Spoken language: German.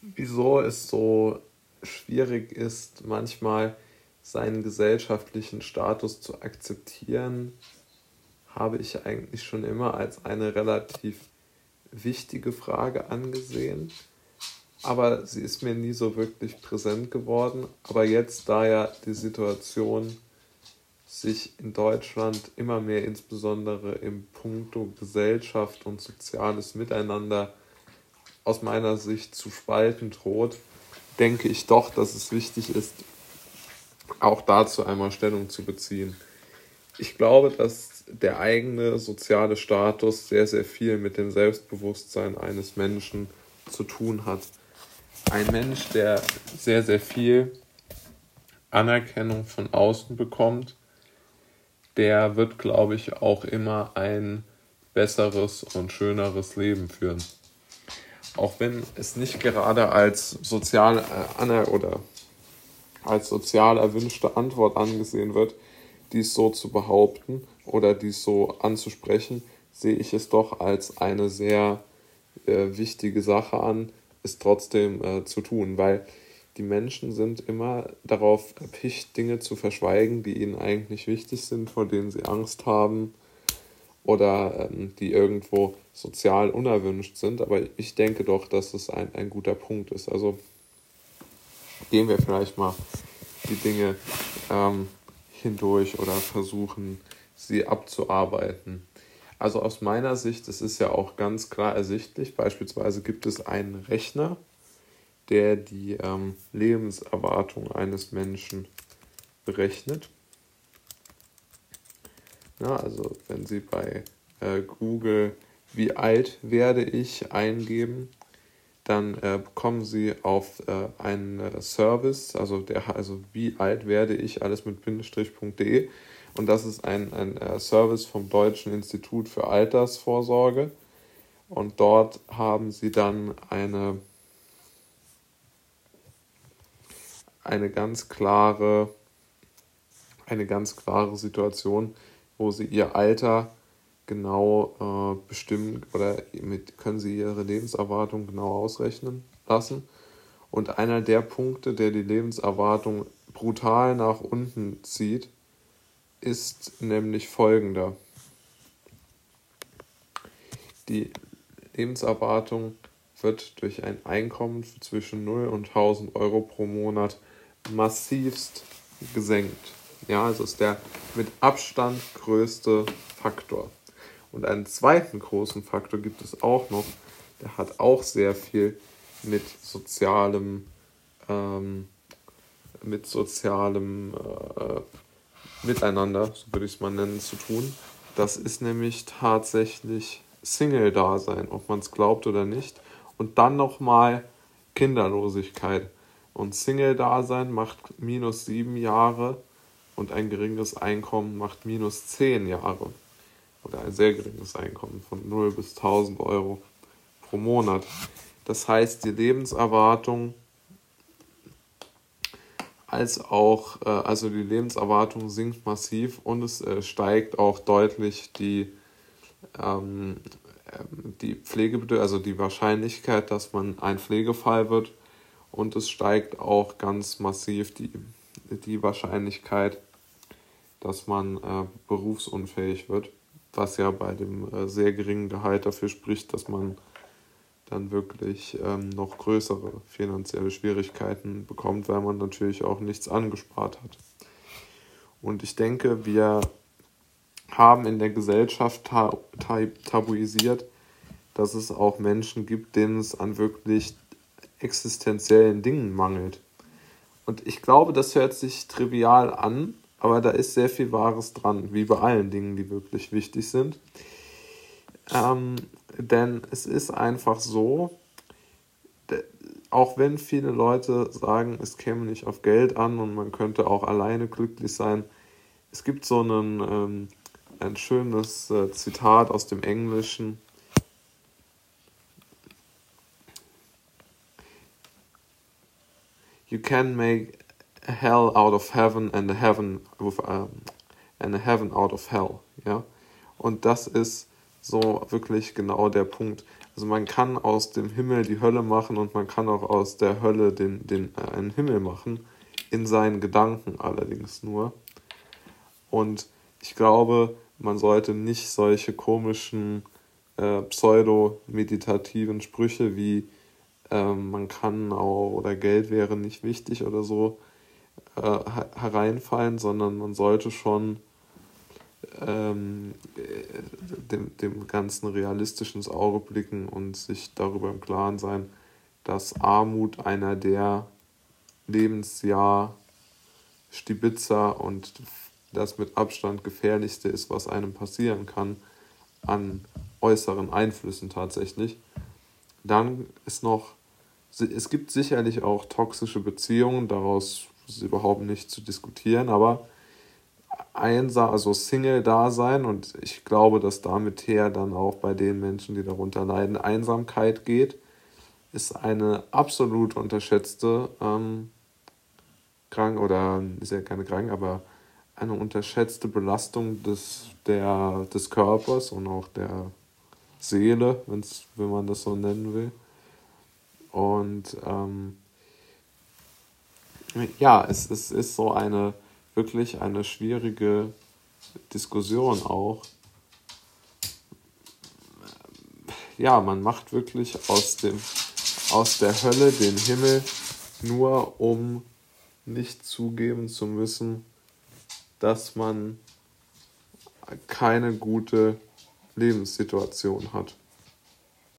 wieso es so schwierig ist, manchmal seinen gesellschaftlichen Status zu akzeptieren, habe ich eigentlich schon immer als eine relativ wichtige Frage angesehen. Aber sie ist mir nie so wirklich präsent geworden. Aber jetzt, da ja die Situation sich in Deutschland immer mehr insbesondere im Punkto Gesellschaft und soziales Miteinander aus meiner Sicht zu spalten droht, denke ich doch, dass es wichtig ist, auch dazu einmal Stellung zu beziehen. Ich glaube, dass der eigene soziale Status sehr, sehr viel mit dem Selbstbewusstsein eines Menschen zu tun hat. Ein Mensch, der sehr, sehr viel Anerkennung von außen bekommt, der wird, glaube ich, auch immer ein besseres und schöneres Leben führen. Auch wenn es nicht gerade als sozial äh, oder als sozial erwünschte Antwort angesehen wird, dies so zu behaupten oder dies so anzusprechen, sehe ich es doch als eine sehr äh, wichtige Sache an, es trotzdem äh, zu tun, weil die Menschen sind immer darauf erpicht, Dinge zu verschweigen, die ihnen eigentlich wichtig sind, vor denen sie Angst haben oder ähm, die irgendwo sozial unerwünscht sind. Aber ich denke doch, dass es ein, ein guter Punkt ist. Also gehen wir vielleicht mal die Dinge ähm, hindurch oder versuchen, sie abzuarbeiten. Also aus meiner Sicht, es ist ja auch ganz klar ersichtlich, beispielsweise gibt es einen Rechner, der die ähm, Lebenserwartung eines Menschen berechnet. Ja, also wenn Sie bei äh, Google wie alt werde ich eingeben, dann äh, kommen Sie auf äh, einen äh, Service, also der also wie alt werde ich, alles mit bindestrich.de und das ist ein, ein äh, Service vom Deutschen Institut für Altersvorsorge. Und dort haben Sie dann eine eine ganz klare eine ganz klare Situation, wo Sie Ihr Alter genau äh, bestimmen oder mit können Sie Ihre Lebenserwartung genau ausrechnen lassen. Und einer der Punkte, der die Lebenserwartung brutal nach unten zieht, ist nämlich folgender. Die Lebenserwartung wird durch ein Einkommen zwischen 0 und 1000 Euro pro Monat massivst gesenkt. Ja, also ist der mit Abstand größte Faktor. Und einen zweiten großen Faktor gibt es auch noch, der hat auch sehr viel mit sozialem, ähm, mit sozialem äh, Miteinander, so würde ich es mal nennen, zu tun. Das ist nämlich tatsächlich Single-Dasein, ob man es glaubt oder nicht. Und dann nochmal Kinderlosigkeit. Und Single-Dasein macht minus sieben Jahre und ein geringes Einkommen macht minus zehn Jahre oder ein sehr geringes Einkommen von 0 bis 1000 Euro pro Monat. Das heißt, die Lebenserwartung als auch, äh, also die Lebenserwartung sinkt massiv und es äh, steigt auch deutlich die, ähm, ähm die Pflegebedürftigkeit, also die Wahrscheinlichkeit, dass man ein Pflegefall wird und es steigt auch ganz massiv die, die Wahrscheinlichkeit, dass man äh, berufsunfähig wird was ja bei dem äh, sehr geringen Gehalt dafür spricht, dass man dann wirklich ähm, noch größere finanzielle Schwierigkeiten bekommt, weil man natürlich auch nichts angespart hat. Und ich denke, wir haben in der Gesellschaft ta ta tabuisiert, dass es auch Menschen gibt, denen es an wirklich existenziellen Dingen mangelt. Und ich glaube, das hört sich trivial an, aber da ist sehr viel Wahres dran, wie bei allen Dingen, die wirklich wichtig sind. Ähm, denn es ist einfach so, auch wenn viele Leute sagen, es käme nicht auf Geld an und man könnte auch alleine glücklich sein, es gibt so einen, ähm, ein schönes äh, Zitat aus dem Englischen. You can make hell out of heaven and a heaven and a heaven out of hell. Ja? Und das ist so wirklich genau der Punkt. also man kann aus dem Himmel die Hölle machen und man kann auch aus der Hölle den, den, äh, einen Himmel machen, in seinen Gedanken allerdings nur. Und ich glaube, man sollte nicht solche komischen äh, pseudo-meditativen Sprüche wie äh, man kann auch oder Geld wäre nicht wichtig oder so äh, hereinfallen, sondern man sollte schon ähm, dem, dem Ganzen realistisch ins Auge blicken und sich darüber im Klaren sein, dass Armut einer der Lebensjahr Stibitzer und das mit Abstand gefährlichste ist, was einem passieren kann an äußeren Einflüssen tatsächlich. Dann ist noch, es gibt sicherlich auch toxische Beziehungen, daraus ist überhaupt nicht zu diskutieren, aber einsam, also Single-Dasein und ich glaube, dass damit her dann auch bei den Menschen, die darunter leiden, Einsamkeit geht, ist eine absolut unterschätzte ähm, Krank oder ist ja keine Krank, aber eine unterschätzte Belastung des, der, des Körpers und auch der Seele, wenn's, wenn man das so nennen will. Und ähm, ja, es, es ist so eine wirklich eine schwierige Diskussion auch. Ja, man macht wirklich aus, dem, aus der Hölle den Himmel, nur um nicht zugeben zu müssen, dass man keine gute Lebenssituation hat.